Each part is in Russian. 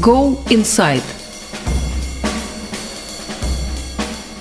Go Inside.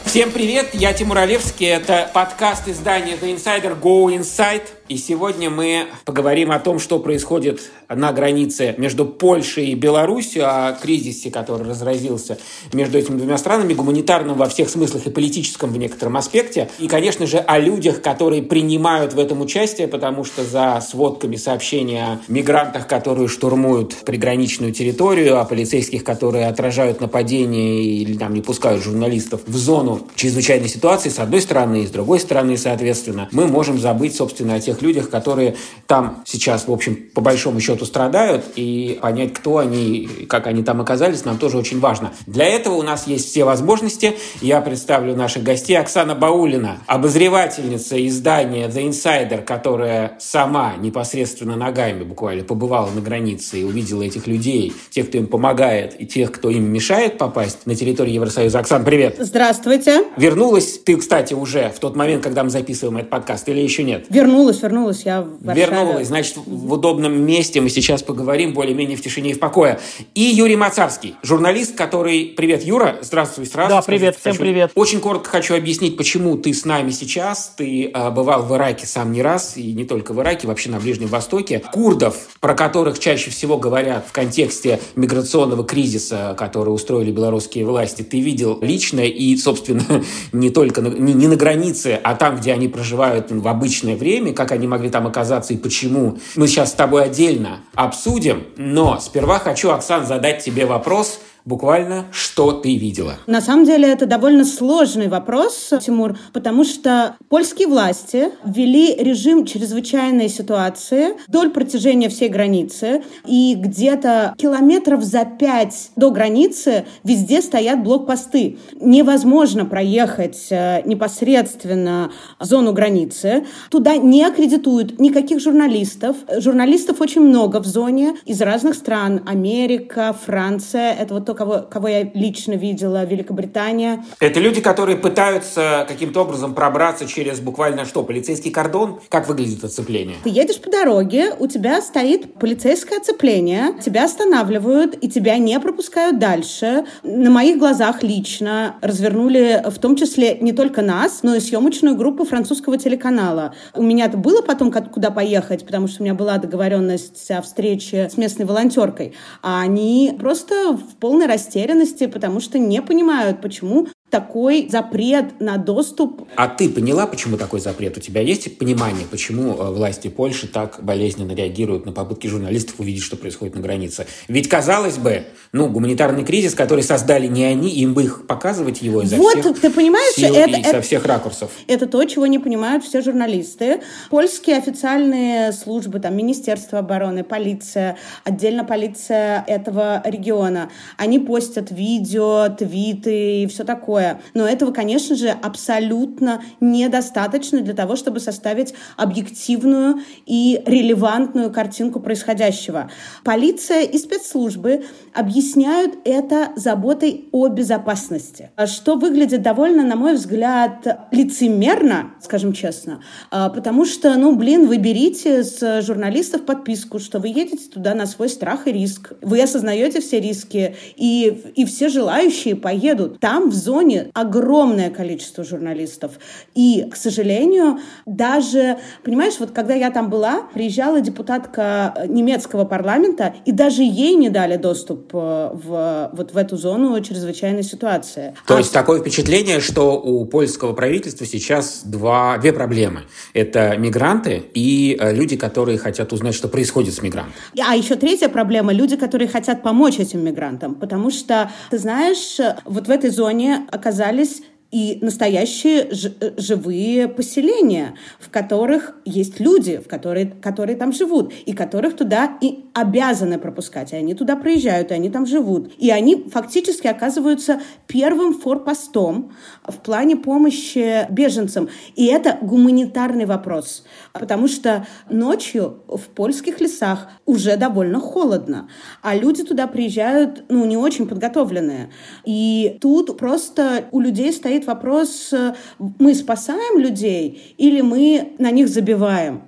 Всем привет, я Тимур Олевский, это подкаст издания The Insider Go Inside. И сегодня мы поговорим о том, что происходит на границе между Польшей и Беларусью, о кризисе, который разразился между этими двумя странами, гуманитарном во всех смыслах и политическом в некотором аспекте. И, конечно же, о людях, которые принимают в этом участие, потому что за сводками сообщения о мигрантах, которые штурмуют приграничную территорию, о полицейских, которые отражают нападения или там не пускают журналистов в зону чрезвычайной ситуации, с одной стороны, и с другой стороны, соответственно, мы можем забыть, собственно, о тех тех людях, которые там сейчас, в общем, по большому счету страдают, и понять, кто они, как они там оказались, нам тоже очень важно. Для этого у нас есть все возможности. Я представлю наших гостей. Оксана Баулина, обозревательница издания The Insider, которая сама непосредственно ногами буквально побывала на границе и увидела этих людей, тех, кто им помогает, и тех, кто им мешает попасть на территорию Евросоюза. Оксана, привет! Здравствуйте! Вернулась ты, кстати, уже в тот момент, когда мы записываем этот подкаст, или еще нет? Вернулась, вернулась я в Варшаве. Вернулась, значит, в удобном месте мы сейчас поговорим более-менее в тишине и в покое. И Юрий Мацарский, журналист, который... Привет, Юра, здравствуй сразу. Да, привет, Скажи, всем хочу... привет. Очень коротко хочу объяснить, почему ты с нами сейчас. Ты э, бывал в Ираке сам не раз, и не только в Ираке, вообще на Ближнем Востоке. Курдов, про которых чаще всего говорят в контексте миграционного кризиса, который устроили белорусские власти, ты видел лично и, собственно, не только на, не, не на границе, а там, где они проживают в обычное время, как они могли там оказаться и почему. Мы сейчас с тобой отдельно обсудим, но сперва хочу, Оксан, задать тебе вопрос, буквально, что ты видела? На самом деле это довольно сложный вопрос, Тимур, потому что польские власти ввели режим чрезвычайной ситуации вдоль протяжения всей границы, и где-то километров за пять до границы везде стоят блокпосты. Невозможно проехать э, непосредственно зону границы. Туда не аккредитуют никаких журналистов. Журналистов очень много в зоне из разных стран. Америка, Франция. Это вот только кого, кого я лично видела, Великобритания. Это люди, которые пытаются каким-то образом пробраться через буквально что, полицейский кордон? Как выглядит оцепление? Ты едешь по дороге, у тебя стоит полицейское оцепление, тебя останавливают и тебя не пропускают дальше. На моих глазах лично развернули в том числе не только нас, но и съемочную группу французского телеканала. У меня-то было потом куда поехать, потому что у меня была договоренность о встрече с местной волонтеркой. А они просто в полной растерянности, потому что не понимают, почему такой запрет на доступ. А ты поняла, почему такой запрет? У тебя есть понимание, почему э, власти Польши так болезненно реагируют на попытки журналистов увидеть, что происходит на границе? Ведь, казалось бы, ну, гуманитарный кризис, который создали не они, им бы их показывать его изо вот, всех ты понимаешь, сил это, и это, со всех ракурсов. Это то, чего не понимают все журналисты. Польские официальные службы, там, Министерство обороны, полиция, отдельно полиция этого региона, они постят видео, твиты и все такое такое. Но этого, конечно же, абсолютно недостаточно для того, чтобы составить объективную и релевантную картинку происходящего. Полиция и спецслужбы объясняют это заботой о безопасности, что выглядит довольно, на мой взгляд, лицемерно, скажем честно, а, потому что, ну, блин, вы берите с журналистов подписку, что вы едете туда на свой страх и риск, вы осознаете все риски, и, и все желающие поедут. Там, в зоне регионе огромное количество журналистов. И, к сожалению, даже, понимаешь, вот когда я там была, приезжала депутатка немецкого парламента, и даже ей не дали доступ э, в, вот в эту зону чрезвычайной ситуации. То а... есть такое впечатление, что у польского правительства сейчас два, две проблемы. Это мигранты и э, люди, которые хотят узнать, что происходит с мигрантами. А еще третья проблема – люди, которые хотят помочь этим мигрантам. Потому что, ты знаешь, вот в этой зоне оказались и настоящие живые поселения, в которых есть люди, в которые, которые там живут, и которых туда и обязаны пропускать. И они туда приезжают, и они там живут. И они фактически оказываются первым форпостом в плане помощи беженцам. И это гуманитарный вопрос, потому что ночью в польских лесах уже довольно холодно, а люди туда приезжают, ну, не очень подготовленные. И тут просто у людей стоит стоит вопрос, э, мы спасаем людей или мы на них забиваем.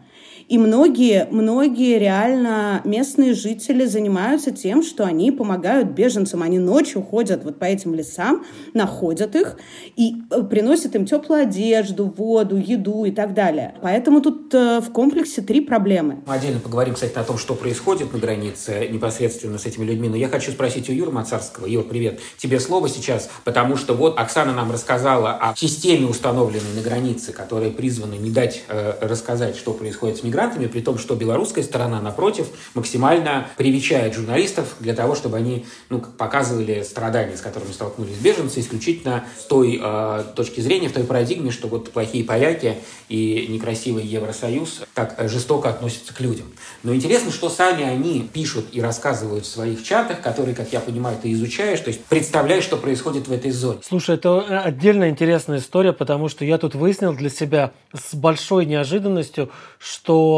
И многие, многие реально местные жители занимаются тем, что они помогают беженцам. Они ночью ходят вот по этим лесам, находят их и э, приносят им теплую одежду, воду, еду и так далее. Поэтому тут э, в комплексе три проблемы. Мы отдельно поговорим, кстати, о том, что происходит на границе непосредственно с этими людьми. Но я хочу спросить у Юры Мацарского. Юр, привет. Тебе слово сейчас, потому что вот Оксана нам рассказала о системе, установленной на границе, которая призвана не дать э, рассказать, что происходит с мигрантами, при том, что белорусская сторона, напротив, максимально привечает журналистов для того, чтобы они ну, показывали страдания, с которыми столкнулись беженцы, исключительно с той э, точки зрения, в той парадигме, что вот плохие поляки и некрасивый Евросоюз так жестоко относятся к людям. Но интересно, что сами они пишут и рассказывают в своих чатах, которые, как я понимаю, ты изучаешь, то есть представляешь, что происходит в этой зоне. Слушай, это отдельно интересная история, потому что я тут выяснил для себя с большой неожиданностью, что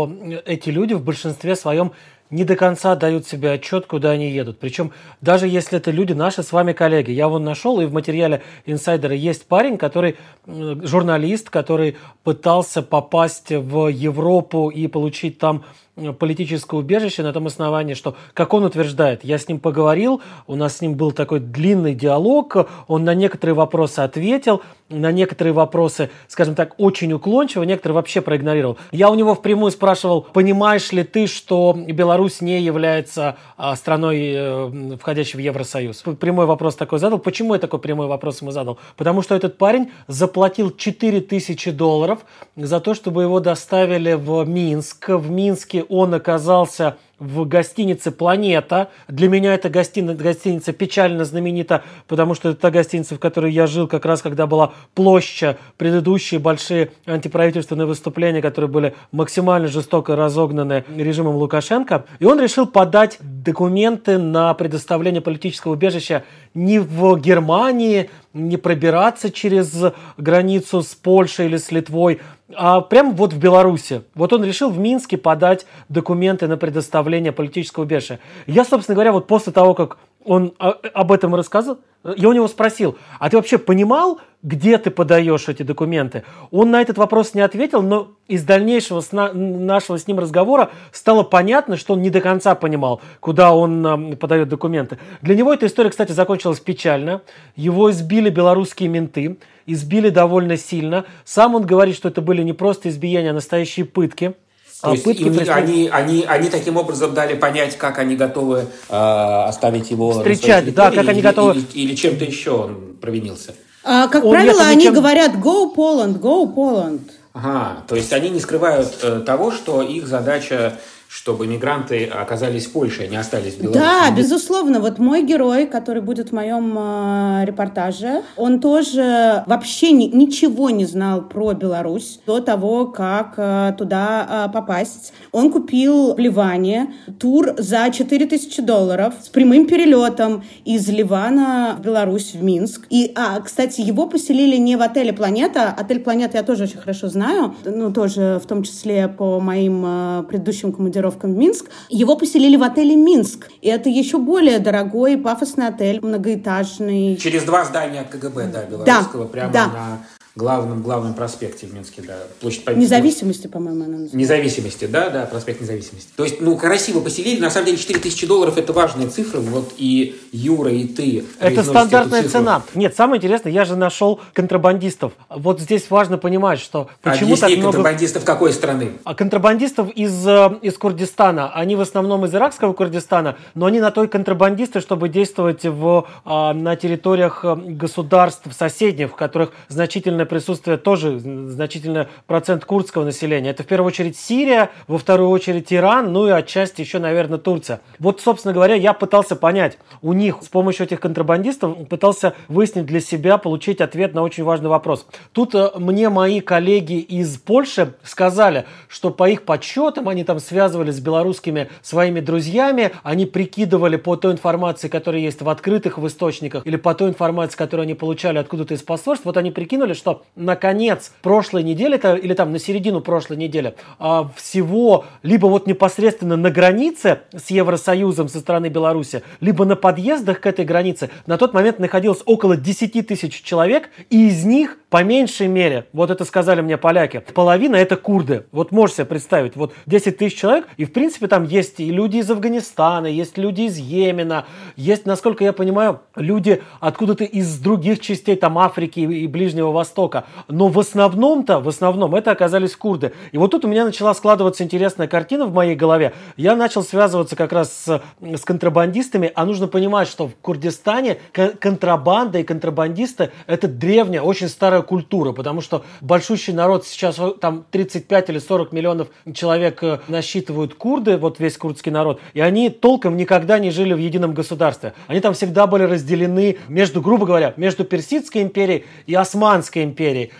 эти люди в большинстве своем не до конца дают себе отчет, куда они едут. Причем даже если это люди наши с вами коллеги. Я вон нашел, и в материале инсайдера есть парень, который журналист, который пытался попасть в Европу и получить там политическое убежище на том основании, что, как он утверждает, я с ним поговорил, у нас с ним был такой длинный диалог, он на некоторые вопросы ответил, на некоторые вопросы, скажем так, очень уклончиво, некоторые вообще проигнорировал. Я у него впрямую спрашивал, понимаешь ли ты, что Беларусь не является а, страной, э, входящей в Евросоюз? Прямой вопрос такой задал. Почему я такой прямой вопрос ему задал? Потому что этот парень заплатил 4000 долларов за то, чтобы его доставили в Минск. В Минске он оказался в гостинице «Планета». Для меня эта гостиница, гостиница печально знаменита, потому что это та гостиница, в которой я жил как раз, когда была площадь, предыдущие большие антиправительственные выступления, которые были максимально жестоко разогнаны режимом Лукашенко. И он решил подать документы на предоставление политического убежища не в Германии, не пробираться через границу с Польшей или с Литвой, а прямо вот в Беларуси. Вот он решил в Минске подать документы на предоставление политического убежища. Я, собственно говоря, вот после того, как он об этом рассказал, я у него спросил, а ты вообще понимал, где ты подаешь эти документы? Он на этот вопрос не ответил, но из дальнейшего с на, нашего с ним разговора стало понятно, что он не до конца понимал, куда он э, подает документы. Для него эта история, кстати, закончилась печально. Его избили белорусские менты, избили довольно сильно. Сам он говорит, что это были не просто избиения, а настоящие пытки. То а есть пытки им, преступ... они, они, они таким образом дали понять, как они готовы э, оставить его встречать, да, как или, они готовы или, или чем-то еще он провинился. А, как он правило, они ничем... говорят "Go Poland, Go Poland". Ага, то есть они не скрывают э, того, что их задача чтобы мигранты оказались в Польше, а не остались в Беларуси. Да, безусловно. Вот мой герой, который будет в моем э, репортаже, он тоже вообще ни, ничего не знал про Беларусь до того, как э, туда э, попасть. Он купил в Ливане тур за 4000 долларов с прямым перелетом из Ливана в Беларусь, в Минск. И, а, кстати, его поселили не в отеле «Планета». Отель «Планета» я тоже очень хорошо знаю, ну, тоже в том числе по моим э, предыдущим командировкам командировкам в Минск. Его поселили в отеле «Минск». И это еще более дорогой пафосный отель, многоэтажный. Через два здания от КГБ, да, белорусского, да, прямо да. на главном, главном проспекте в Минске, да. Площадь Победы. Независимости, по-моему, она называется. Независимости, да, да, проспект Независимости. То есть, ну, красиво поселили, на самом деле 4000 долларов это важная цифра, вот и Юра, и ты. Это стандартная цена. Нет, самое интересное, я же нашел контрабандистов. Вот здесь важно понимать, что почему Объясни, так много... контрабандистов какой страны? А контрабандистов из, э, из Курдистана. Они в основном из иракского Курдистана, но они на той контрабандисты, чтобы действовать в, а, на территориях э, государств соседних, в которых значительно значительное присутствие тоже, значительный процент курдского населения. Это в первую очередь Сирия, во вторую очередь Иран, ну и отчасти еще, наверное, Турция. Вот, собственно говоря, я пытался понять у них с помощью этих контрабандистов, пытался выяснить для себя, получить ответ на очень важный вопрос. Тут э, мне мои коллеги из Польши сказали, что по их подсчетам они там связывались с белорусскими своими друзьями, они прикидывали по той информации, которая есть в открытых в источниках, или по той информации, которую они получали откуда-то из посольств, вот они прикинули, что что на конец прошлой недели, или там на середину прошлой недели, а, всего либо вот непосредственно на границе с Евросоюзом со стороны Беларуси, либо на подъездах к этой границе на тот момент находилось около 10 тысяч человек, и из них по меньшей мере, вот это сказали мне поляки, половина это курды. Вот можешь себе представить, вот 10 тысяч человек, и в принципе там есть и люди из Афганистана, есть люди из Йемена, есть, насколько я понимаю, люди откуда-то из других частей там Африки и Ближнего Востока. Но в основном-то, в основном это оказались курды. И вот тут у меня начала складываться интересная картина в моей голове. Я начал связываться как раз с, с контрабандистами, а нужно понимать, что в Курдистане контрабанда и контрабандисты это древняя, очень старая культура, потому что большущий народ сейчас, там 35 или 40 миллионов человек э, насчитывают курды, вот весь курдский народ, и они толком никогда не жили в едином государстве. Они там всегда были разделены между, грубо говоря, между Персидской империей и Османской империей,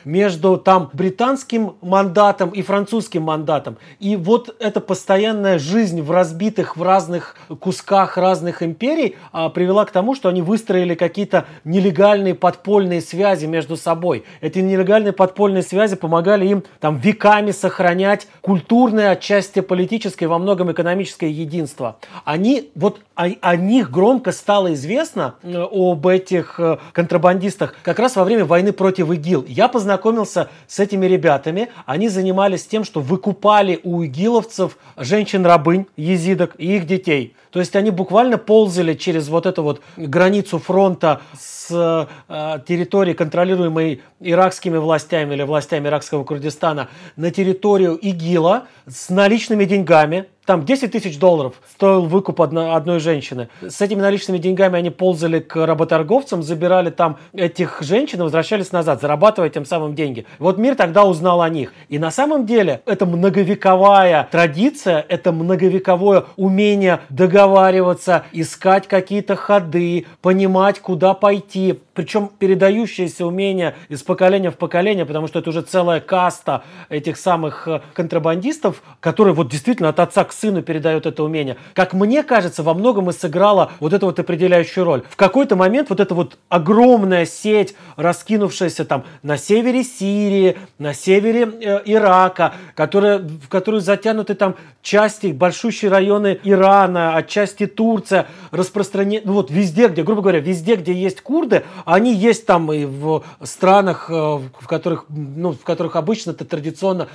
между там британским мандатом и французским мандатом. И вот эта постоянная жизнь в разбитых, в разных кусках разных империй а, привела к тому, что они выстроили какие-то нелегальные подпольные связи между собой. Эти нелегальные подпольные связи помогали им там веками сохранять культурное, отчасти политическое, во многом экономическое единство. Они, вот о, о них громко стало известно, э, об этих э, контрабандистах, как раз во время войны против ИГИЛ. Я познакомился с этими ребятами. Они занимались тем, что выкупали у игиловцев женщин-рабынь, езидок и их детей. То есть они буквально ползали через вот эту вот границу фронта с э, территории, контролируемой иракскими властями или властями иракского Курдистана, на территорию ИГИЛа с наличными деньгами, там 10 тысяч долларов стоил выкуп одно, одной женщины. С этими наличными деньгами они ползали к работорговцам, забирали там этих женщин и возвращались назад, зарабатывая тем самым деньги. Вот мир тогда узнал о них. И на самом деле это многовековая традиция, это многовековое умение договариваться, искать какие-то ходы, понимать, куда пойти. Причем передающееся умение из поколения в поколение, потому что это уже целая каста этих самых э, контрабандистов, которые вот действительно от отца к сыну передает это умение. Как мне кажется, во многом и сыграла вот эту вот определяющую роль. В какой-то момент вот эта вот огромная сеть, раскинувшаяся там на севере Сирии, на севере э, Ирака, которая, в которую затянуты там части, большущие районы Ирана, отчасти Турция, распространены, ну вот везде, где, грубо говоря, везде, где есть курды, они есть там и в странах, э, в которых, ну, в которых обычно-то традиционно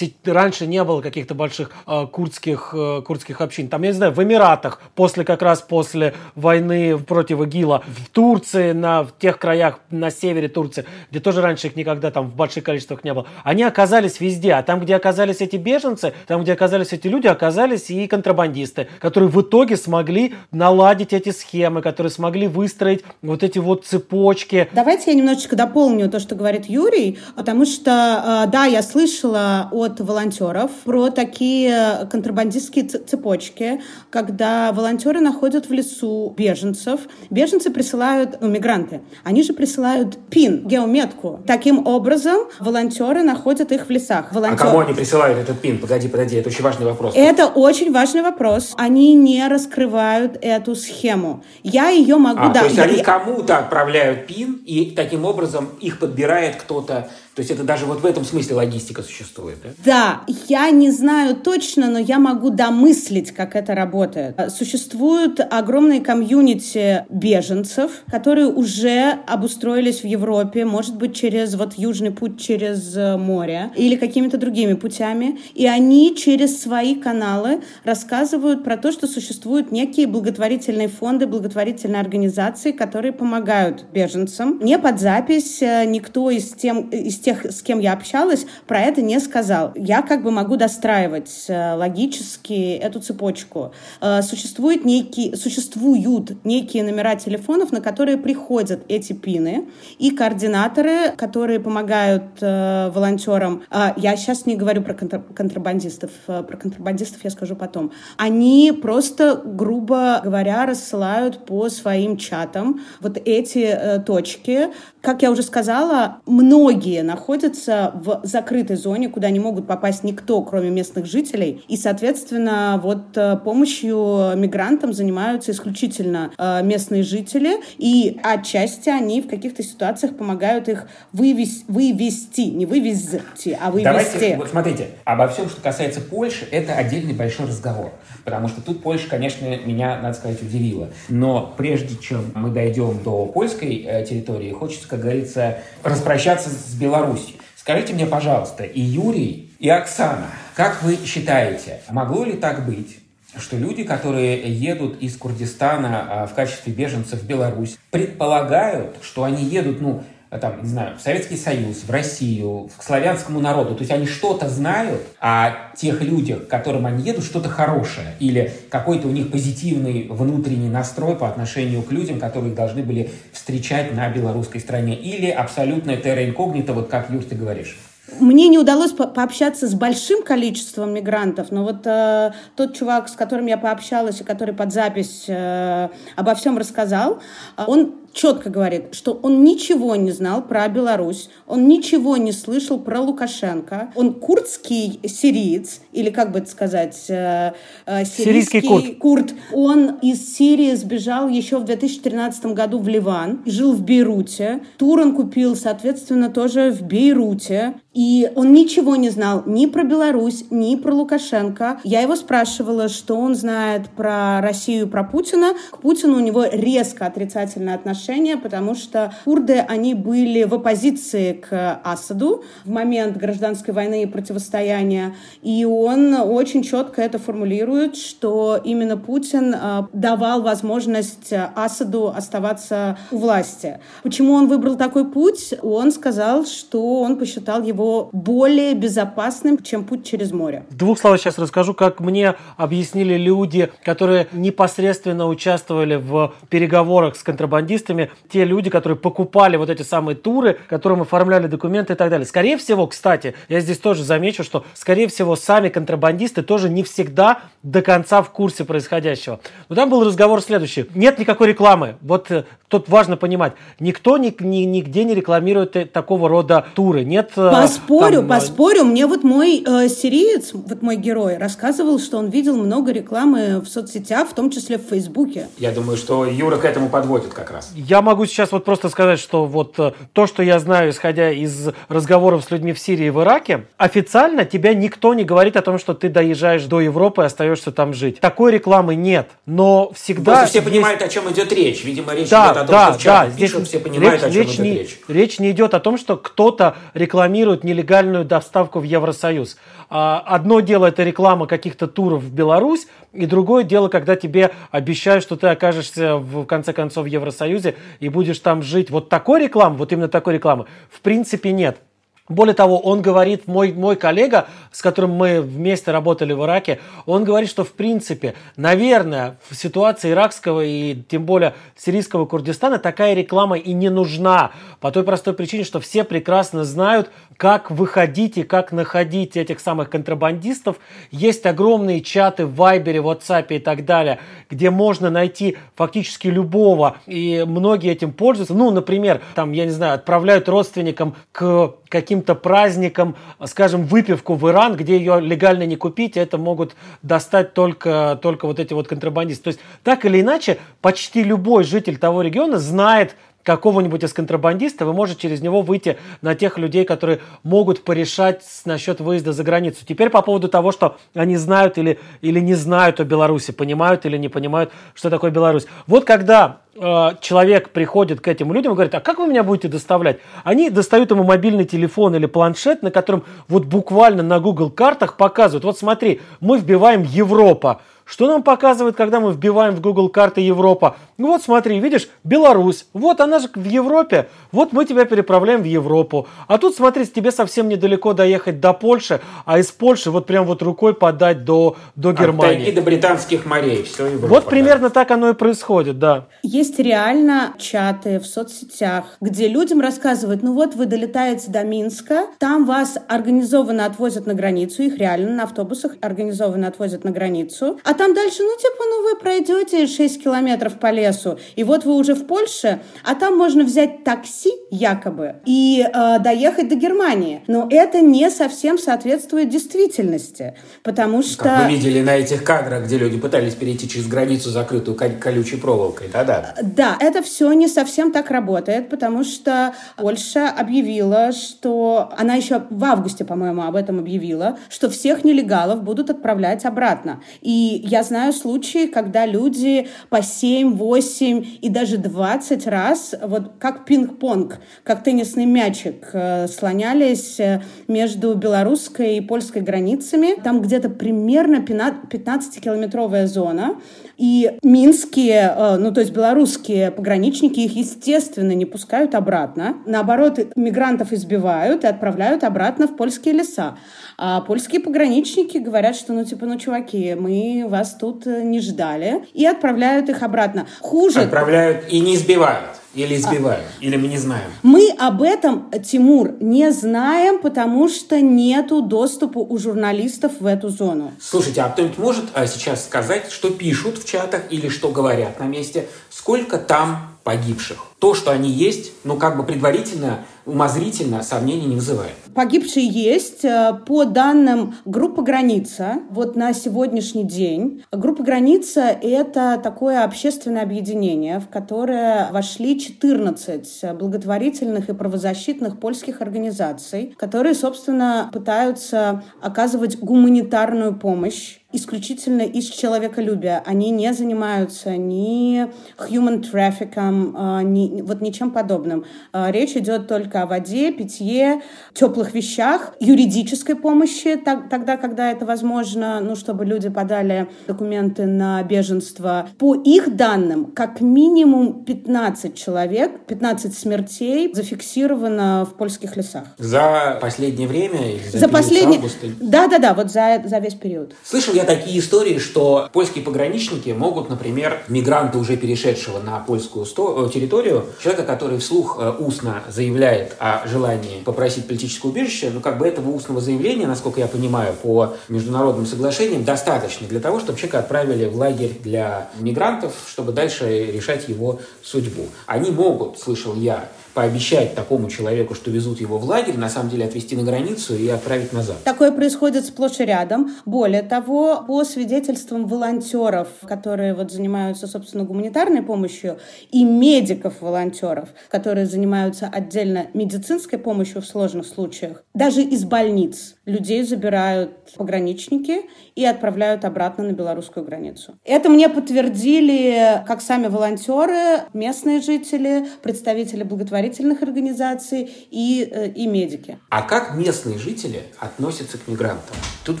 раньше не было каких-то больших э, курдских Э, курдских общин. Там, я не знаю, в Эмиратах, после как раз после войны против ИГИЛа, в Турции, на, в тех краях на севере Турции, где тоже раньше их никогда там в больших количествах не было, они оказались везде. А там, где оказались эти беженцы, там, где оказались эти люди, оказались и контрабандисты, которые в итоге смогли наладить эти схемы, которые смогли выстроить вот эти вот цепочки. Давайте я немножечко дополню то, что говорит Юрий, потому что, э, да, я слышала от волонтеров про такие контрабандисты логистические цепочки, когда волонтеры находят в лесу беженцев. Беженцы присылают, ну, мигранты, они же присылают пин, геометку. Таким образом, волонтеры находят их в лесах. Волонтер... А кому они присылают этот пин? Погоди, погоди, это очень важный вопрос. Это очень важный вопрос. Они не раскрывают эту схему. Я ее могу... А, да, то есть я... они кому-то отправляют пин, и таким образом их подбирает кто-то то есть это даже вот в этом смысле логистика существует, да? Да, я не знаю точно, но я могу домыслить, как это работает. Существуют огромные комьюнити беженцев, которые уже обустроились в Европе, может быть, через вот южный путь через э, море или какими-то другими путями, и они через свои каналы рассказывают про то, что существуют некие благотворительные фонды, благотворительные организации, которые помогают беженцам. Не под запись, э, никто из, тем, из тех, с кем я общалась, про это не сказал. Я как бы могу достраивать э, логически эту цепочку. Э, существует некий, существуют некие номера телефонов, на которые приходят эти пины, и координаторы, которые помогают э, волонтерам. Я сейчас не говорю про контрабандистов, про контрабандистов я скажу потом. Они просто, грубо говоря, рассылают по своим чатам вот эти точки. Как я уже сказала, многие находятся в закрытой зоне, куда не могут попасть никто, кроме местных жителей. И, соответственно, вот э, помощью мигрантам занимаются исключительно э, местные жители. И отчасти они в каких-то ситуациях помогают их вывести, вывести не вывести, а вывести. Давайте, вот смотрите, обо всем, что касается Польши, это отдельный большой разговор. Потому что тут Польша, конечно, меня, надо сказать, удивила. Но прежде чем мы дойдем до польской э, территории, хочется, как говорится, распрощаться с Беларусью. Скажите мне, пожалуйста, и Юрий, и Оксана, как вы считаете, могло ли так быть, что люди, которые едут из Курдистана а, в качестве беженцев в Беларусь, предполагают, что они едут, ну, там, не знаю, в Советский Союз, в Россию, к славянскому народу. То есть они что-то знают о тех людях, к которым они едут, что-то хорошее. Или какой-то у них позитивный внутренний настрой по отношению к людям, которые должны были встречать на белорусской стране. Или абсолютное терра инкогнито, вот как, Юр, ты говоришь. Мне не удалось по пообщаться с большим количеством мигрантов, но вот э, тот чувак, с которым я пообщалась и который под запись э, обо всем рассказал, он четко говорит, что он ничего не знал про Беларусь, он ничего не слышал про Лукашенко, он курдский сириец, или как бы это сказать, э, э, сирийский, сирийский курд. курд. Он из Сирии сбежал еще в 2013 году в Ливан, жил в Бейруте. Тур он купил, соответственно, тоже в Бейруте. И он ничего не знал ни про Беларусь, ни про Лукашенко. Я его спрашивала, что он знает про Россию, про Путина. К Путину у него резко отрицательное отношение, потому что курды, они были в оппозиции к Асаду в момент гражданской войны и противостояния. И он очень четко это формулирует, что именно Путин э, давал возможность Асаду оставаться у власти. Почему он выбрал такой путь? Он сказал, что он посчитал его более безопасным, чем путь через море. Двух словах сейчас расскажу, как мне объяснили люди, которые непосредственно участвовали в переговорах с контрабандистами, те люди, которые покупали вот эти самые туры, которым оформляли документы и так далее. Скорее всего, кстати, я здесь тоже замечу, что, скорее всего, сами контрабандисты тоже не всегда до конца в курсе происходящего. Но там был разговор следующий. Нет никакой рекламы. Вот э, тут важно понимать. Никто ни, ни, нигде не рекламирует э, такого рода туры. Нет э, Поспорю, там, поспорю. Мне вот мой э, сириец, вот мой герой, рассказывал, что он видел много рекламы в соцсетях, в том числе в Фейсбуке. Я думаю, что Юра к этому подводит как раз. Я могу сейчас вот просто сказать, что вот э, то, что я знаю, исходя из разговоров с людьми в Сирии и в Ираке, официально тебя никто не говорит о том, что ты доезжаешь до Европы и остаешься там жить. Такой рекламы нет, но всегда... Просто все есть... понимают, о чем идет речь. Видимо, речь да, идет о том, да, что в да, пишут, здесь все понимают, речь, о чем речь идет не, речь. Речь не идет о том, что кто-то рекламирует нелегальную доставку в Евросоюз. А, одно дело это реклама каких-то туров в Беларусь, и другое дело, когда тебе обещают, что ты окажешься в конце концов в Евросоюзе и будешь там жить. Вот такой рекламы, вот именно такой рекламы, в принципе нет. Более того, он говорит, мой, мой коллега, с которым мы вместе работали в Ираке, он говорит, что в принципе, наверное, в ситуации иракского и тем более сирийского Курдистана такая реклама и не нужна. По той простой причине, что все прекрасно знают, как выходить и как находить этих самых контрабандистов. Есть огромные чаты в Вайбере, WhatsApp и так далее, где можно найти фактически любого. И многие этим пользуются. Ну, например, там, я не знаю, отправляют родственникам к каким-то праздникам, скажем, выпивку в Иран, где ее легально не купить, это могут достать только, только вот эти вот контрабандисты. То есть, так или иначе, почти любой житель того региона знает какого-нибудь из контрабандистов вы можете через него выйти на тех людей, которые могут порешать насчет выезда за границу. Теперь по поводу того, что они знают или, или не знают о Беларуси, понимают или не понимают, что такое Беларусь. Вот когда э, человек приходит к этим людям и говорит, а как вы меня будете доставлять? Они достают ему мобильный телефон или планшет, на котором вот буквально на Google картах показывают, вот смотри, мы вбиваем Европа, что нам показывает, когда мы вбиваем в Google карты Европа? Ну вот смотри, видишь, Беларусь, вот она же в Европе, вот мы тебя переправляем в Европу. А тут смотри, тебе совсем недалеко доехать до Польши, а из Польши вот прям вот рукой подать до, до Германии. От до британских морей, все Европа. Вот примерно так оно и происходит, да. Есть есть реально чаты в соцсетях, где людям рассказывают, ну вот вы долетаете до Минска, там вас организованно отвозят на границу, их реально на автобусах организованно отвозят на границу, а там дальше, ну типа, ну вы пройдете 6 километров по лесу, и вот вы уже в Польше, а там можно взять такси якобы и э, доехать до Германии. Но это не совсем соответствует действительности, потому что... Как вы видели на этих кадрах, где люди пытались перейти через границу, закрытую колючей проволокой, да-да? Да, это все не совсем так работает, потому что Польша объявила, что... Она еще в августе, по-моему, об этом объявила, что всех нелегалов будут отправлять обратно. И я знаю случаи, когда люди по 7, 8 и даже 20 раз, вот как пинг-понг, как теннисный мячик, э, слонялись э, между белорусской и польской границами. Там где-то примерно 15-километровая зона. И минские, э, ну то есть белорусские пограничники их, естественно, не пускают обратно. Наоборот, мигрантов избивают и отправляют обратно в польские леса. А польские пограничники говорят, что, ну, типа, ну, чуваки, мы вас тут не ждали, и отправляют их обратно. Хуже... Отправляют и не избивают. Или избивают, а, или мы не знаем? Мы об этом, Тимур, не знаем, потому что нету доступа у журналистов в эту зону. Слушайте, а кто-нибудь может а, сейчас сказать, что пишут в чатах или что говорят на месте? Сколько там погибших. То, что они есть, ну, как бы предварительно, умозрительно сомнений не вызывает. Погибшие есть. Э, по данным группы «Граница», вот на сегодняшний день, группа «Граница» — это такое общественное объединение, в которое вошли 14 благотворительных и правозащитных польских организаций, которые, собственно, пытаются оказывать гуманитарную помощь исключительно из человеколюбия. Они не занимаются ни human trafficking, а, ни, вот ничем подобным. А, речь идет только о воде, питье, теплых вещах, юридической помощи, так, тогда, когда это возможно, ну, чтобы люди подали документы на беженство. По их данным, как минимум 15 человек, 15 смертей зафиксировано в польских лесах. За последнее время? За, за последнее... Да-да-да, вот за, за весь период. Слышал я такие истории, что польские пограничники могут, например, мигранта, уже перешедшего на польскую э, территорию, человека, который вслух э, устно заявляет о желании попросить политическое убежище, ну, как бы этого устного заявления, насколько я понимаю, по международным соглашениям, достаточно для того, чтобы человека отправили в лагерь для мигрантов, чтобы дальше решать его судьбу. Они могут, слышал я, пообещать такому человеку, что везут его в лагерь, на самом деле отвезти на границу и отправить назад. Такое происходит сплошь и рядом. Более того, по свидетельствам волонтеров, которые вот занимаются, собственно, гуманитарной помощью, и медиков-волонтеров, которые занимаются отдельно медицинской помощью в сложных случаях, даже из больниц людей забирают пограничники и отправляют обратно на белорусскую границу. Это мне подтвердили как сами волонтеры, местные жители, представители благотворительных организаций и, э, и медики. А как местные жители относятся к мигрантам? Тут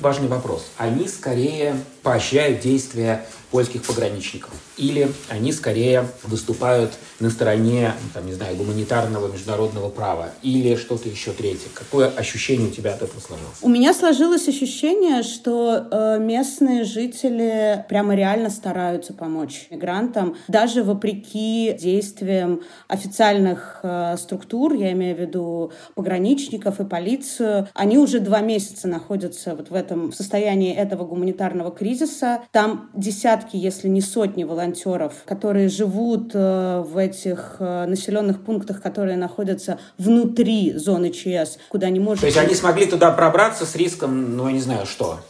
важный вопрос. Они скорее поощряют действия польских пограничников. Или они скорее выступают на стороне, там, не знаю, гуманитарного международного права. Или что-то еще третье. Какое ощущение у тебя от этого сложилось? У меня сложилось ощущение, что э, местные жители прямо реально стараются помочь мигрантам, даже вопреки действиям официальных э, структур, я имею в виду пограничников и полицию. Они уже два месяца находятся вот в этом в состоянии этого гуманитарного кризиса. Там десятки если не сотни волонтеров, которые живут э, в этих э, населенных пунктах, которые находятся внутри зоны ЧС, куда не может... То есть они смогли туда пробраться с риском, ну, я не знаю, что?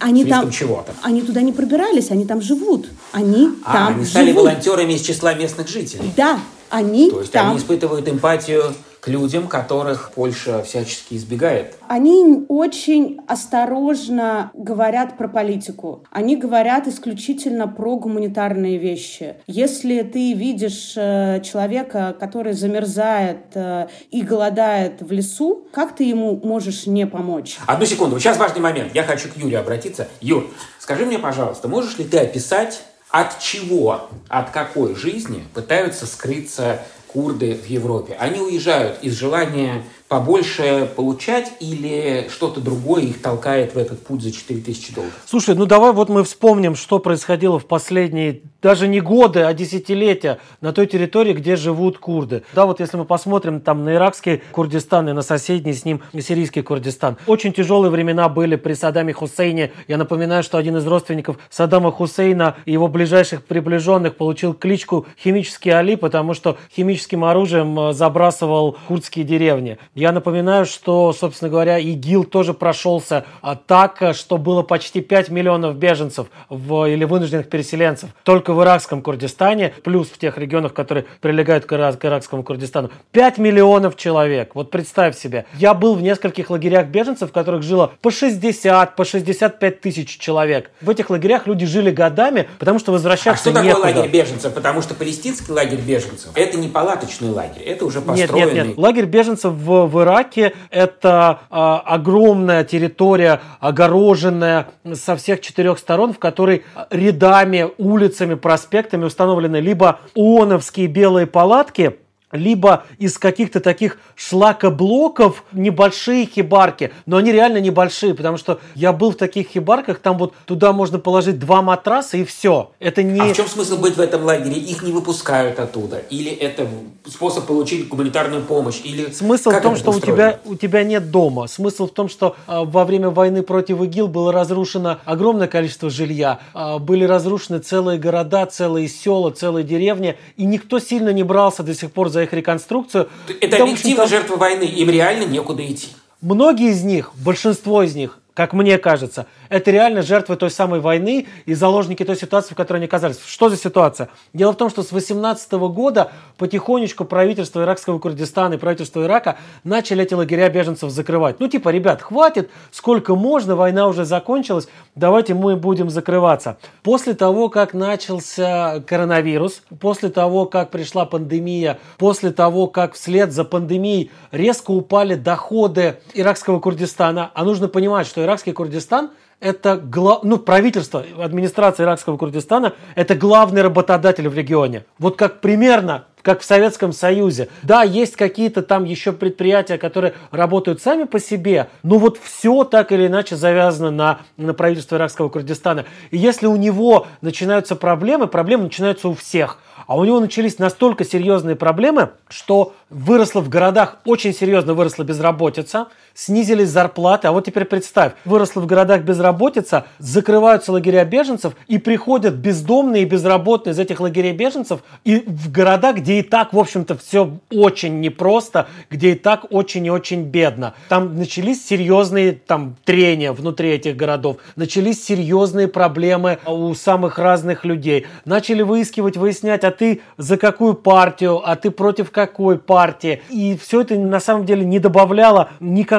Они с там... чего-то? Они туда не пробирались, они там живут. Они а, там они стали живут. волонтерами из числа местных жителей? Да, они То есть там... они испытывают эмпатию к людям, которых Польша всячески избегает? Они очень осторожно говорят про политику. Они говорят исключительно про гуманитарные вещи. Если ты видишь э, человека, который замерзает э, и голодает в лесу, как ты ему можешь не помочь? Одну секунду. Сейчас важный момент. Я хочу к Юре обратиться. Юр, скажи мне, пожалуйста, можешь ли ты описать от чего, от какой жизни пытаются скрыться курды в Европе. Они уезжают из желания побольше получать или что-то другое их толкает в этот путь за 4000 долларов? Слушай, ну давай вот мы вспомним, что происходило в последние даже не годы, а десятилетия на той территории, где живут курды. Да, вот если мы посмотрим там на иракский Курдистан и на соседний с ним сирийский Курдистан. Очень тяжелые времена были при Саддаме Хусейне. Я напоминаю, что один из родственников Саддама Хусейна и его ближайших приближенных получил кличку «Химический Али», потому что химическим оружием э, забрасывал курдские деревни. Я напоминаю, что, собственно говоря, ИГИЛ тоже прошелся а, так, что было почти 5 миллионов беженцев в, или вынужденных переселенцев. Только в иракском Курдистане, плюс в тех регионах, которые прилегают к, ирак, к иракскому Курдистану, 5 миллионов человек. Вот представь себе. Я был в нескольких лагерях беженцев, в которых жило по 60, по 65 тысяч человек. В этих лагерях люди жили годами, потому что возвращаться а что некуда. такое лагерь беженцев? Потому что палестинский лагерь беженцев – это не палаточный лагерь, это уже построенный... Нет, нет, нет. Лагерь беженцев в, в Ираке – это а, огромная территория, огороженная со всех четырех сторон, в которой рядами, улицами проспектами установлены либо ООНовские белые палатки, либо из каких-то таких шлакоблоков небольшие хибарки, но они реально небольшие, потому что я был в таких хибарках, там вот туда можно положить два матраса и все. Это не... А в чем смысл быть в этом лагере? Их не выпускают оттуда? Или это способ получить гуманитарную помощь? Или Смысл в том, что у тебя, у тебя нет дома. Смысл в том, что э, во время войны против ИГИЛ было разрушено огромное количество жилья, э, были разрушены целые города, целые села, целые деревни, и никто сильно не брался до сих пор за за их реконструкцию. Это объективно жертвы войны, им реально некуда идти. Многие из них, большинство из них, как мне кажется, это реально жертвы той самой войны и заложники той ситуации, в которой они оказались. Что за ситуация? Дело в том, что с 18 года потихонечку правительство иракского Курдистана и правительство Ирака начали эти лагеря беженцев закрывать. Ну типа, ребят, хватит, сколько можно, война уже закончилась, давайте мы будем закрываться. После того, как начался коронавирус, после того, как пришла пандемия, после того, как вслед за пандемией резко упали доходы иракского Курдистана, а нужно понимать, что иракский Курдистан это гла... ну, правительство, администрация иракского Курдистана – это главный работодатель в регионе. Вот как примерно как в Советском Союзе. Да, есть какие-то там еще предприятия, которые работают сами по себе, но вот все так или иначе завязано на, на правительство иракского Курдистана. И если у него начинаются проблемы, проблемы начинаются у всех. А у него начались настолько серьезные проблемы, что выросла в городах, очень серьезно выросла безработица, снизились зарплаты. А вот теперь представь, выросла в городах безработица, закрываются лагеря беженцев и приходят бездомные и безработные из этих лагерей беженцев и в города, где и так, в общем-то, все очень непросто, где и так очень и очень бедно. Там начались серьезные там трения внутри этих городов, начались серьезные проблемы у самых разных людей. Начали выискивать, выяснять, а ты за какую партию, а ты против какой партии. И все это на самом деле не добавляло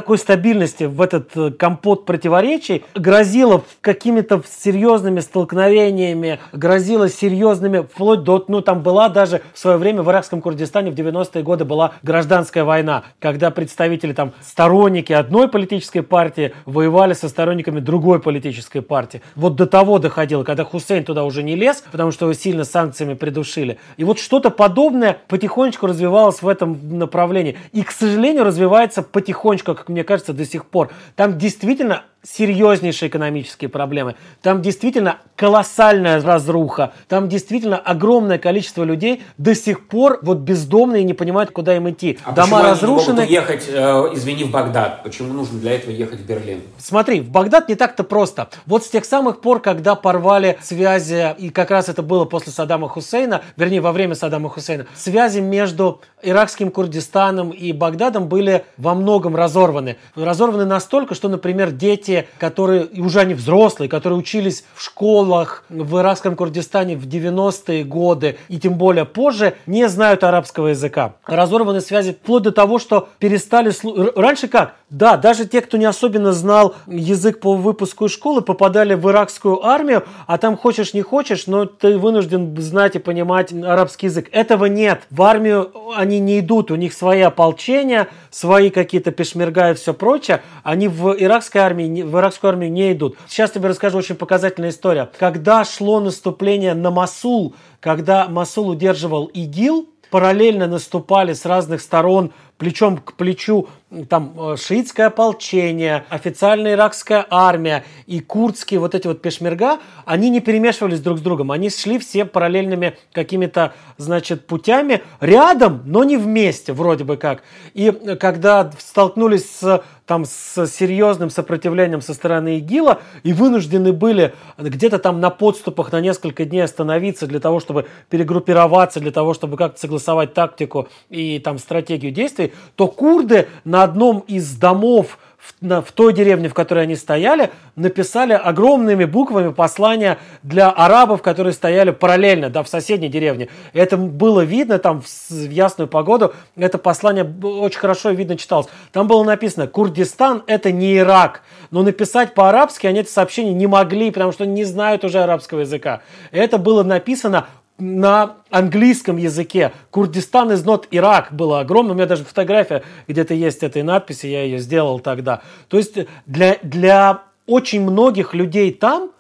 никакой стабильности в этот э, компот противоречий, грозило какими-то серьезными столкновениями, грозило серьезными, вплоть до, ну там была даже в свое время в иракском Курдистане в 90-е годы была гражданская война, когда представители там сторонники одной политической партии воевали со сторонниками другой политической партии. Вот до того доходило, когда Хусейн туда уже не лез, потому что его сильно санкциями придушили. И вот что-то подобное потихонечку развивалось в этом направлении. И, к сожалению, развивается потихонечку, как мне кажется, до сих пор. Там действительно серьезнейшие экономические проблемы. Там действительно колоссальная разруха. Там действительно огромное количество людей до сих пор вот бездомные не понимают, куда им идти. А Дома почему разрушены. Они не могут уехать, э, извини, в Багдад? Почему нужно для этого ехать в Берлин? Смотри, в Багдад не так-то просто. Вот с тех самых пор, когда порвали связи, и как раз это было после Саддама Хусейна, вернее, во время Саддама Хусейна, связи между иракским Курдистаном и Багдадом были во многом разорваны. Разорваны настолько, что, например, дети, которые уже они взрослые, которые учились в школах в иракском Курдистане в 90-е годы и тем более позже, не знают арабского языка. Разорваны связи вплоть до того, что перестали... Раньше как? Да, даже те, кто не особенно знал язык по выпуску из школы, попадали в иракскую армию, а там хочешь не хочешь, но ты вынужден знать и понимать арабский язык. Этого нет. В армию они не идут, у них свои ополчения, свои какие-то пешмерга и все прочее. Они в иракской армии, в иракскую армию не идут. Сейчас тебе расскажу очень показательная история. Когда шло наступление на Масул, когда Масул удерживал ИГИЛ, параллельно наступали с разных сторон плечом к плечу там э, шиитское ополчение, официальная иракская армия и курдские вот эти вот пешмерга, они не перемешивались друг с другом, они шли все параллельными какими-то, значит, путями рядом, но не вместе вроде бы как. И когда столкнулись с там с серьезным сопротивлением со стороны ИГИЛа и вынуждены были где-то там на подступах на несколько дней остановиться для того, чтобы перегруппироваться, для того, чтобы как-то согласовать тактику и там стратегию действий, то курды на одном из домов в, на, в той деревне, в которой они стояли, написали огромными буквами послания для арабов, которые стояли параллельно, да, в соседней деревне. Это было видно там в, в ясную погоду. Это послание очень хорошо видно читалось. Там было написано, Курдистан это не Ирак. Но написать по-арабски они это сообщение не могли, потому что не знают уже арабского языка. Это было написано на английском языке. Курдистан из not Ирак было огромно. У меня даже фотография где-то есть этой надписи, я ее сделал тогда. То есть для, для очень многих людей там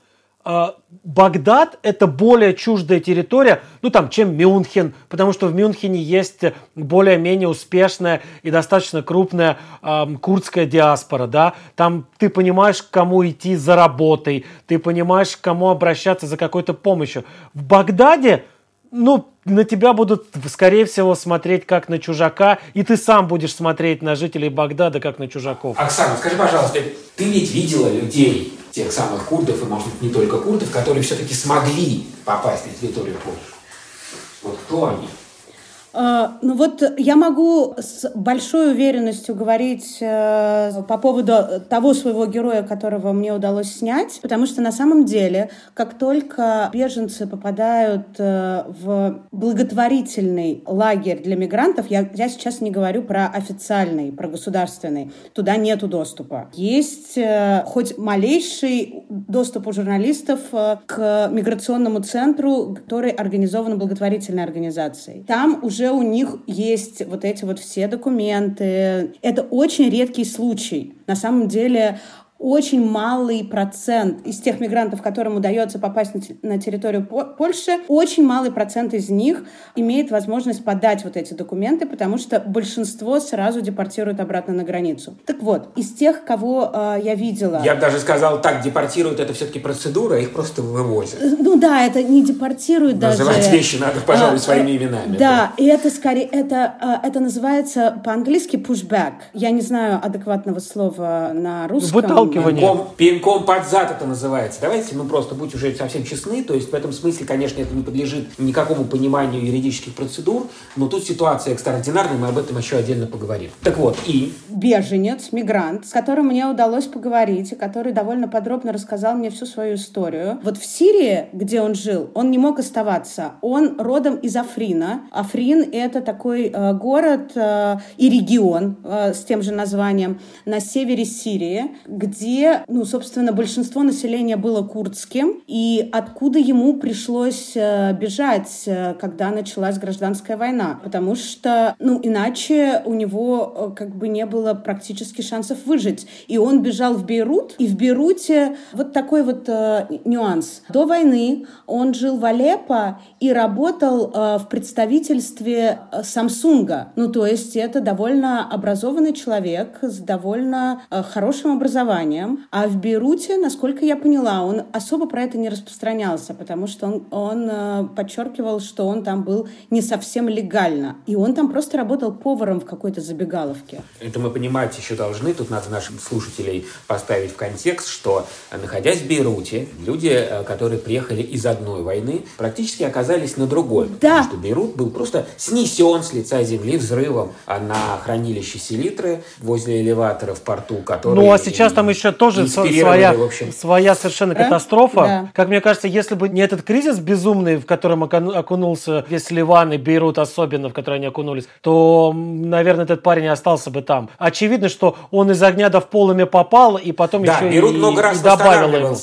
э, Багдад это более чуждая территория, ну там, чем Мюнхен, потому что в Мюнхене есть более-менее успешная и достаточно крупная э, курдская диаспора, да, там ты понимаешь, к кому идти за работой, ты понимаешь, к кому обращаться за какой-то помощью. В Багдаде ну, на тебя будут, скорее всего, смотреть как на чужака, и ты сам будешь смотреть на жителей Багдада как на чужаков. Оксана, скажи, пожалуйста, ты ведь видела людей, тех самых курдов, и, может быть, не только курдов, которые все-таки смогли попасть на территорию Польши. Вот кто они? А, ну вот я могу с большой уверенностью говорить э, по поводу того своего героя, которого мне удалось снять, потому что на самом деле, как только беженцы попадают э, в благотворительный лагерь для мигрантов, я, я сейчас не говорю про официальный, про государственный, туда нету доступа. Есть э, хоть малейший доступ у журналистов к миграционному центру, который организован благотворительной организацией. Там уже уже у них есть вот эти вот все документы. Это очень редкий случай. На самом деле очень малый процент из тех мигрантов, которым удается попасть на территорию Польши, очень малый процент из них имеет возможность подать вот эти документы, потому что большинство сразу депортируют обратно на границу. Так вот, из тех, кого э, я видела... Я бы даже сказал, так, депортируют, это все-таки процедура, их просто вывозят. Э, ну да, это не депортируют даже. Называть вещи надо, пожалуй, а, своими именами. Да, и это скорее, это, это называется по-английски pushback. Я не знаю адекватного слова на русском подталкивание. Пинком, пинком под зад это называется. Давайте мы просто будь уже совсем честны. То есть в этом смысле, конечно, это не подлежит никакому пониманию юридических процедур. Но тут ситуация экстраординарная, мы об этом еще отдельно поговорим. Так вот, и... Беженец, мигрант, с которым мне удалось поговорить, и который довольно подробно рассказал мне всю свою историю. Вот в Сирии, где он жил, он не мог оставаться. Он родом из Африна. Африн — это такой э, город э, и регион э, с тем же названием на севере Сирии, где, ну, собственно, большинство населения было курдским, и откуда ему пришлось э, бежать, э, когда началась гражданская война, потому что, ну, иначе у него э, как бы не было практически шансов выжить. И он бежал в Бейрут, и в Бейруте вот такой вот э, нюанс. До войны он жил в Алеппо и работал э, в представительстве Самсунга. Ну, то есть это довольно образованный человек с довольно э, хорошим образованием, образованием, а в Бейруте, насколько я поняла, он особо про это не распространялся, потому что он, он э, подчеркивал, что он там был не совсем легально. И он там просто работал поваром в какой-то забегаловке. Это мы понимать еще должны. Тут надо наших слушателей поставить в контекст, что, находясь в Бейруте, люди, э, которые приехали из одной войны, практически оказались на другой. Да. Потому что Бейрут был просто снесен с лица земли взрывом на хранилище селитры возле элеватора в порту, который... Ну, а сейчас там еще тоже своя, своя совершенно да? катастрофа. Да. Как мне кажется, если бы не этот кризис безумный, в котором окунулся весь Ливан и Бейрут особенно, в который они окунулись, то, наверное, этот парень остался бы там. Очевидно, что он из огня до в полыми попал, и потом да, еще Бейрут и, много раз и добавил ему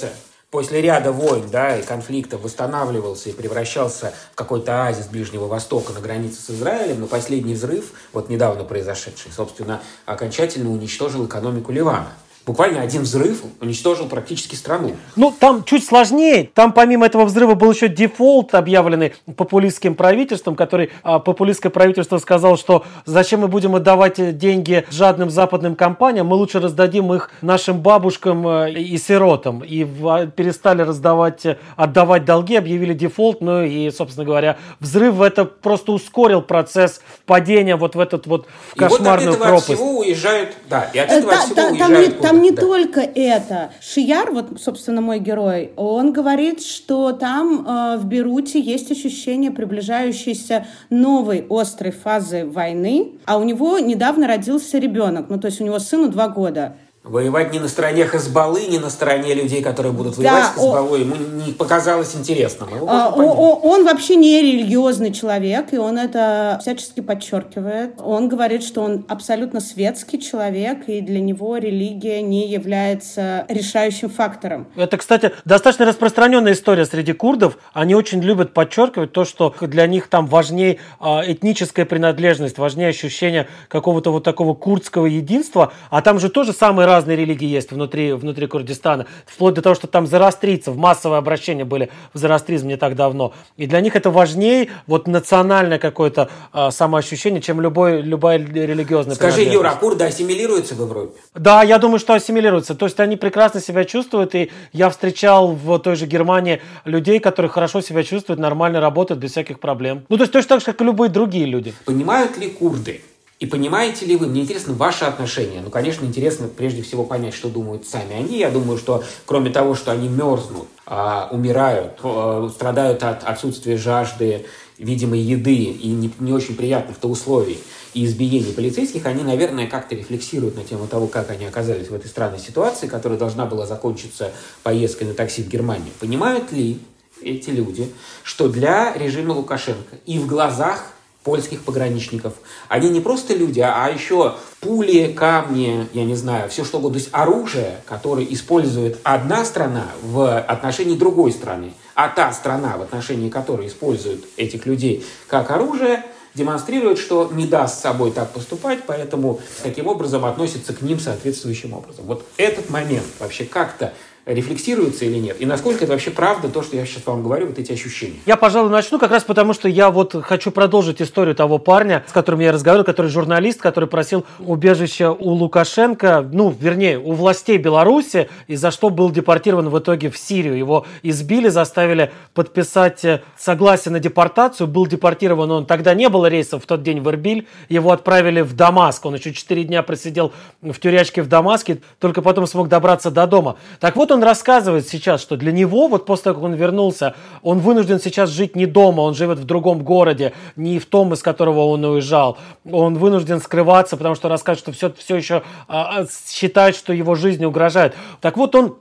после ряда войн да, и конфликтов восстанавливался и превращался в какой-то оазис Ближнего Востока на границе с Израилем, но последний взрыв, вот недавно произошедший, собственно, окончательно уничтожил экономику Ливана. Буквально один взрыв уничтожил практически страну. Ну, там чуть сложнее. Там помимо этого взрыва был еще дефолт, объявленный популистским правительством, который а, популистское правительство сказало, что зачем мы будем отдавать деньги жадным западным компаниям, мы лучше раздадим их нашим бабушкам э, и сиротам. И в, перестали раздавать, отдавать долги, объявили дефолт, ну и, собственно говоря, взрыв это просто ускорил процесс падения вот в этот вот в кошмарную и вот от этого пропасть. всего уезжают, да, и от этого Та- всего там, уезжают не, там не да. только это. Шияр, вот, собственно, мой герой, он говорит, что там э, в Беруте есть ощущение приближающейся новой острой фазы войны, а у него недавно родился ребенок, ну, то есть у него сыну два года. Воевать не на стороне Хазбаллы, не на стороне людей, которые будут Да, воевать с о- Хазбаллой, ему не показалось интересным. Его А, Он вообще не религиозный человек, и он это всячески подчеркивает. Он говорит, что он абсолютно светский человек, и для него религия не является решающим фактором. Это, кстати, достаточно распространенная история среди курдов. Они очень любят подчеркивать то, что для них там важнее а, этническая принадлежность, важнее ощущение какого-то вот такого курдского единства. А там же тоже самые разные религии есть внутри, внутри Курдистана. Вплоть до того, что там зороастрийцев, массовые обращения были в зороастризм не так давно. И для них это важнее вот национальное какое-то а, самоощущение, чем любой, любая религиозная Скажи. Юра, а курды ассимилируются в Европе? Да, я думаю, что ассимилируются. То есть они прекрасно себя чувствуют, и я встречал в той же Германии людей, которые хорошо себя чувствуют, нормально работают без всяких проблем. Ну, то есть точно так же, как и любые другие люди. Понимают ли курды? И понимаете ли вы, мне интересно ваше отношение. Ну, конечно, интересно прежде всего понять, что думают сами они. Я думаю, что кроме того, что они мерзнут, а, умирают, а, страдают от отсутствия жажды, видимой еды и не, не очень приятных-то условий и избиений полицейских, они, наверное, как-то рефлексируют на тему того, как они оказались в этой странной ситуации, которая должна была закончиться поездкой на такси в Германию. Понимают ли эти люди, что для режима Лукашенко и в глазах польских пограничников. Они не просто люди, а еще пули, камни, я не знаю, все что угодно. То есть оружие, которое использует одна страна в отношении другой страны, а та страна, в отношении которой используют этих людей как оружие, демонстрирует, что не даст с собой так поступать, поэтому таким образом относится к ним соответствующим образом. Вот этот момент вообще как-то рефлексируется или нет? И насколько это вообще правда, то, что я сейчас вам говорю, вот эти ощущения? Я, пожалуй, начну как раз потому, что я вот хочу продолжить историю того парня, с которым я разговаривал, который журналист, который просил убежище у Лукашенко, ну, вернее, у властей Беларуси, и за что был депортирован в итоге в Сирию. Его избили, заставили подписать э, согласие на депортацию. Был депортирован он, тогда не было рейсов в тот день в Эрбиль, его отправили в Дамаск. Он еще 4 дня просидел в тюрячке в Дамаске, только потом смог добраться до дома. Так вот, он рассказывает сейчас, что для него, вот после того, как он вернулся, он вынужден сейчас жить не дома, он живет в другом городе, не в том, из которого он уезжал. Он вынужден скрываться, потому что рассказывает, что все, все еще а, а, считает, что его жизни угрожает. Так вот, он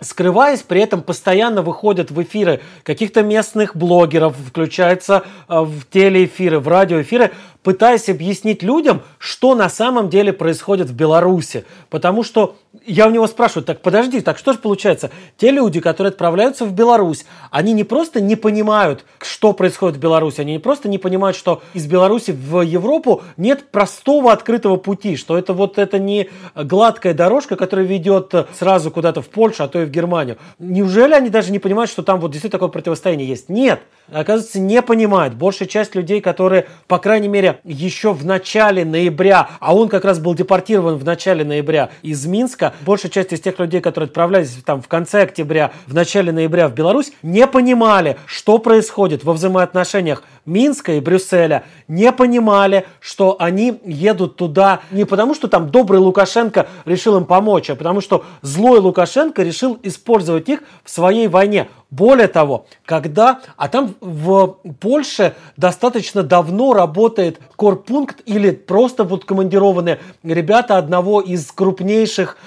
скрываясь, при этом постоянно выходят в эфиры каких-то местных блогеров, включается э, в телеэфиры, в радиоэфиры, пытаясь объяснить людям, что на самом деле происходит в Беларуси. Потому что я у него спрашиваю, так подожди, так что же получается? Те люди, которые отправляются в Беларусь, они не просто не понимают, что происходит в Беларуси, они не просто не понимают, что из Беларуси в Европу нет простого открытого пути, что это вот это не гладкая дорожка, которая ведет сразу куда-то в Польшу, а то и в Германию. Неужели они даже не понимают, что там вот действительно такое противостояние есть? Нет. Оказывается, не понимают. Большая часть людей, которые, по крайней мере, еще в начале ноября, а он как раз был депортирован в начале ноября из Минска, большая часть из тех людей, которые отправлялись там в конце октября, в начале ноября в Беларусь, не понимали, что происходит во взаимоотношениях Минска и Брюсселя, не понимали, что они едут туда не потому, что там добрый Лукашенко решил им помочь, а потому что злой Лукашенко решил использовать их в своей войне. Более того, когда, а там в Польше достаточно давно работает корпункт или просто вот командированные ребята одного из крупнейших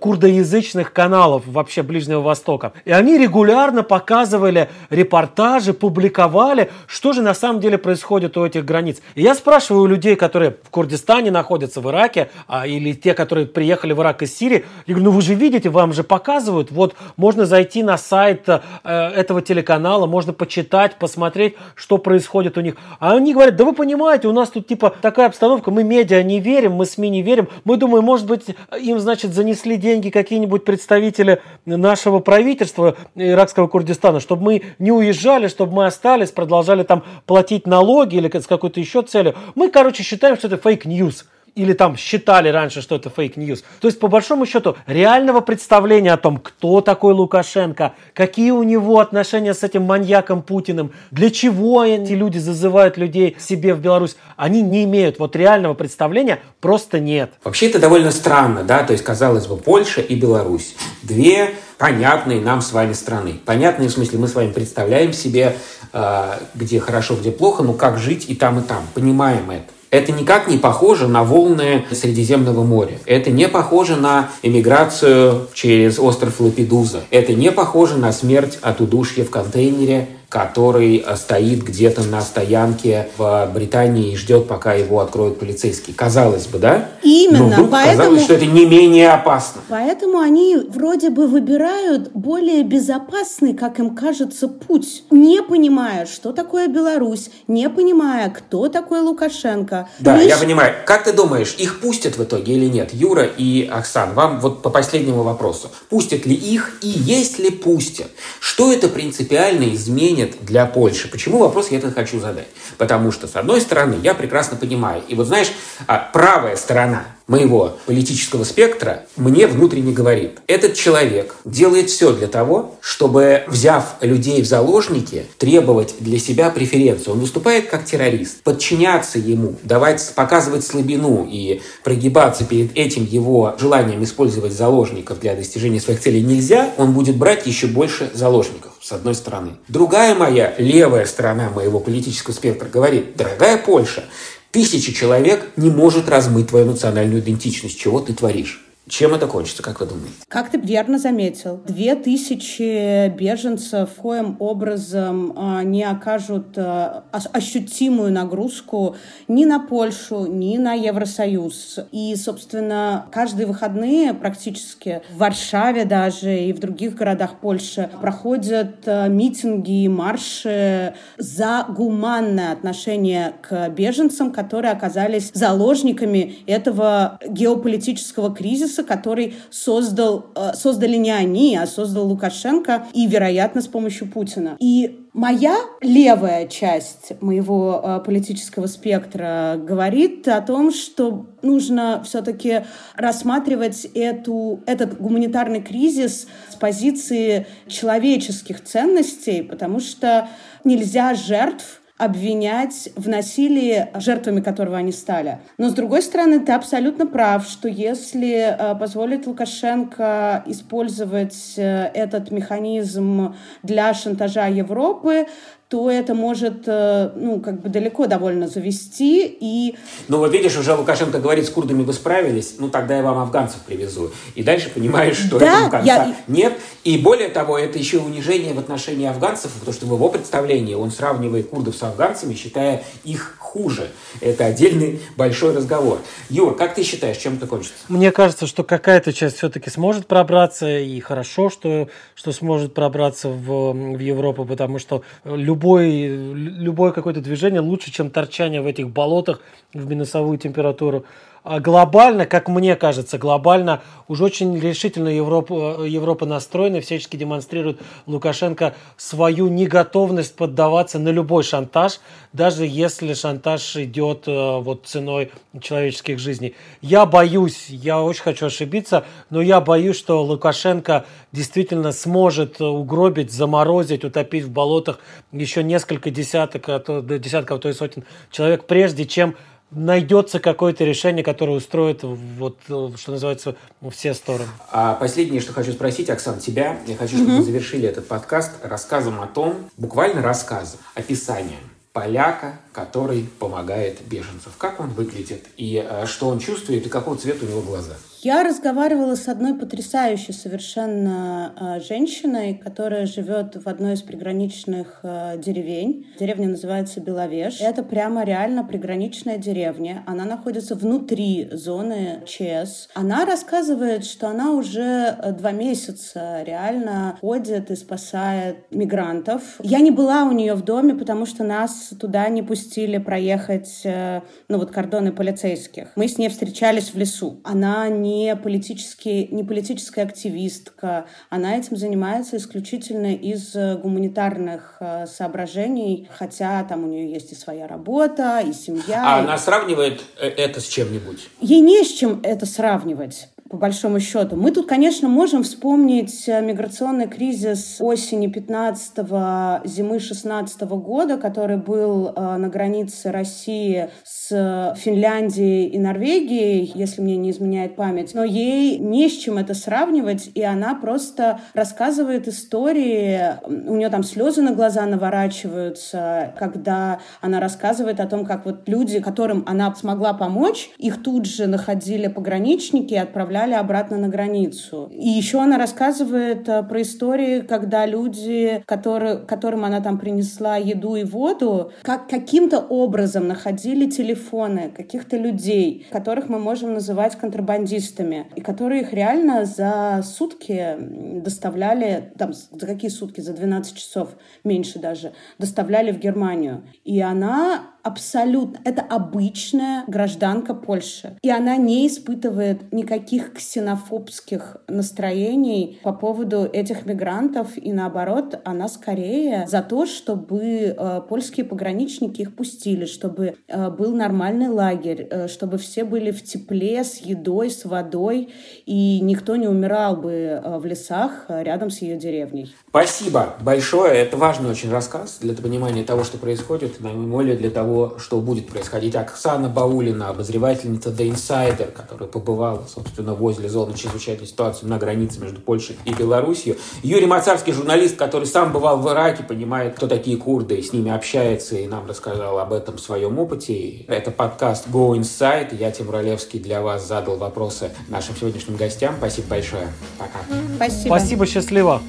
курдоязычных каналов вообще Ближнего Востока. И они регулярно показывали репортажи, публиковали, что же на самом деле происходит у этих границ. И я спрашиваю у людей, которые в Курдистане находятся, в Ираке, а, или те, которые приехали в Ирак из Сирии, я говорю, ну вы же видите, вам же показывают, вот можно зайти на сайт э, этого телеканала, можно почитать, посмотреть, что происходит у них. А они говорят, да вы понимаете, у нас тут типа такая обстановка, мы медиа не верим, мы СМИ не верим, мы думаем, может быть, им, значит, занесли деньги какие-нибудь представители нашего правительства иракского Курдистана, чтобы мы не уезжали, чтобы мы остались, продолжали там платить налоги или с какой-то еще целью. Мы, короче, считаем, что это fake news или там считали раньше, что это fake news. То есть, по большому счету, реального представления о том, кто такой Лукашенко, какие у него отношения с этим маньяком Путиным, для чего эти люди зазывают людей себе в Беларусь, они не имеют вот реального представления, просто нет. Вообще это довольно странно, да, то есть, казалось бы, Польша и Беларусь. Две понятные нам с вами страны. Понятные в смысле мы с вами представляем себе, э, где хорошо, где плохо, но как жить и там, и там. Понимаем это. Это никак не похоже на волны Средиземного моря. Это не похоже на эмиграцию через остров Лапидуза. Это не похоже на смерть от удушья в контейнере который э, стоит где-то на стоянке в Британии и ждет, пока его откроют полицейские. Казалось бы, да? Именно. Но вдруг поэтому, казалось, что это не менее опасно. Поэтому они вроде бы выбирают более безопасный, как им кажется, путь, не понимая, что такое Беларусь, не понимая, кто такой Лукашенко. Да, Лишь... я понимаю. Как ты думаешь, их пустят в итоге или нет? Юра и Оксан, вам вот по последнему вопросу. Пустят ли их и если пустят, что это принципиально изменит изменит для Польши? Почему вопрос я этот хочу задать? Потому что, с одной стороны, я прекрасно понимаю, и вот знаешь, а, правая сторона моего политического спектра мне внутренне говорит, этот человек делает все для того, чтобы, взяв людей в заложники, требовать для себя преференцию. Он выступает как террорист. Подчиняться ему, давать, показывать слабину и прогибаться перед этим его желанием использовать заложников для достижения своих целей нельзя, он будет брать еще больше заложников с одной стороны. Другая моя, левая сторона моего политического спектра говорит, дорогая Польша, тысяча человек не может размыть твою национальную идентичность. Чего ты творишь? Чем это кончится, как вы думаете? Как ты верно заметил, две тысячи беженцев коим образом а, не окажут а, ощутимую нагрузку ни на Польшу, ни на Евросоюз. И, собственно, каждые выходные практически в Варшаве даже и в других городах Польши проходят а, митинги и марши за гуманное отношение к беженцам, которые оказались заложниками этого геополитического кризиса, ресурса, который создал, э, создали не они, а создал Лукашенко и, вероятно, с помощью Путина. И моя левая часть моего э, политического спектра говорит о том, что нужно все-таки рассматривать эту, этот гуманитарный кризис с позиции человеческих ценностей, потому что нельзя жертв обвинять в насилии, жертвами которого они стали. Но, с другой стороны, ты абсолютно прав, что если э, позволить Лукашенко использовать э, этот механизм для шантажа Европы, то это может, э, ну, как бы далеко довольно завести. И... Ну, вот видишь, уже Лукашенко говорит, с курдами вы справились, ну, тогда я вам афганцев привезу. И дальше понимаешь, что да, этому конца я... нет. И более того, это еще унижение в отношении афганцев, потому что в его представлении он сравнивает курдов с афганцами, считая их хуже. Это отдельный большой разговор. Юр, как ты считаешь, чем это кончится? Мне кажется, что какая-то часть все-таки сможет пробраться, и хорошо, что, что сможет пробраться в, в Европу, потому что любой любой, любое какое-то движение лучше, чем торчание в этих болотах в минусовую температуру. А глобально, как мне кажется, глобально уже очень решительно Европа, Европа настроена, всячески демонстрирует Лукашенко свою неготовность поддаваться на любой шантаж, даже если шантаж идет э, вот ценой человеческих жизней. Я боюсь, я очень хочу ошибиться, но я боюсь, что Лукашенко действительно сможет угробить, заморозить, утопить в болотах еще несколько десяток, а то, десятков, а то и сотен человек, прежде чем найдется какое-то решение, которое устроит, вот, что называется, все стороны. А последнее, что хочу спросить, Оксан, тебя. Я хочу, чтобы mm-hmm. мы завершили этот подкаст рассказом о том, буквально рассказом, описанием поляка, который помогает беженцам. Как он выглядит и э, что он чувствует и какого цвета у него глаза? Я разговаривала с одной потрясающей совершенно э, женщиной, которая живет в одной из приграничных э, деревень. Деревня называется Беловеж. Это прямо реально приграничная деревня. Она находится внутри зоны ЧС. Она рассказывает, что она уже э, два месяца реально ходит и спасает мигрантов. Я не была у нее в доме, потому что нас туда не пустили проехать, ну вот кордоны полицейских. Мы с ней встречались в лесу. Она не не, политический, не политическая активистка. Она этим занимается исключительно из э, гуманитарных э, соображений, хотя там у нее есть и своя работа, и семья. А и... она сравнивает э, это с чем-нибудь? Ей не с чем это сравнивать по большому счету. Мы тут, конечно, можем вспомнить э, миграционный кризис осени 15-го, зимы 16 -го года, который был э, на границе России с Финляндией и Норвегией, если мне не изменяет память. Но ей не с чем это сравнивать, и она просто рассказывает истории. У нее там слезы на глаза наворачиваются, когда она рассказывает о том, как вот люди, которым она смогла помочь, их тут же находили пограничники и отправляли отправляли обратно на границу. И еще она рассказывает э, про истории, когда люди, которые, которым она там принесла еду и воду, как каким-то образом находили телефоны каких-то людей, которых мы можем называть контрабандистами, и которые их реально за сутки доставляли, там, за какие сутки? За 12 часов, меньше даже, доставляли в Германию. И она абсолютно, это обычная гражданка Польши. И она не испытывает никаких ксенофобских настроений по поводу этих мигрантов. И наоборот, она скорее за то, чтобы э, польские пограничники их пустили, чтобы э, был нормальный лагерь, э, чтобы все были в тепле, с едой, с водой, и никто не умирал бы э, в лесах э, рядом с ее деревней. Спасибо большое. Это важный очень рассказ для понимания того, что происходит, на более для того, того, что будет происходить. Оксана Баулина, обозревательница The Insider, которая побывала, собственно, возле зоны чрезвычайной ситуации на границе между Польшей и Белоруссией. Юрий Мацарский, журналист, который сам бывал в Ираке, понимает, кто такие курды, и с ними общается, и нам рассказал об этом в своем опыте. Это подкаст Go Inside. Я, Тимур Олевский, для вас задал вопросы нашим сегодняшним гостям. Спасибо большое. Пока. Спасибо. Спасибо, счастливо.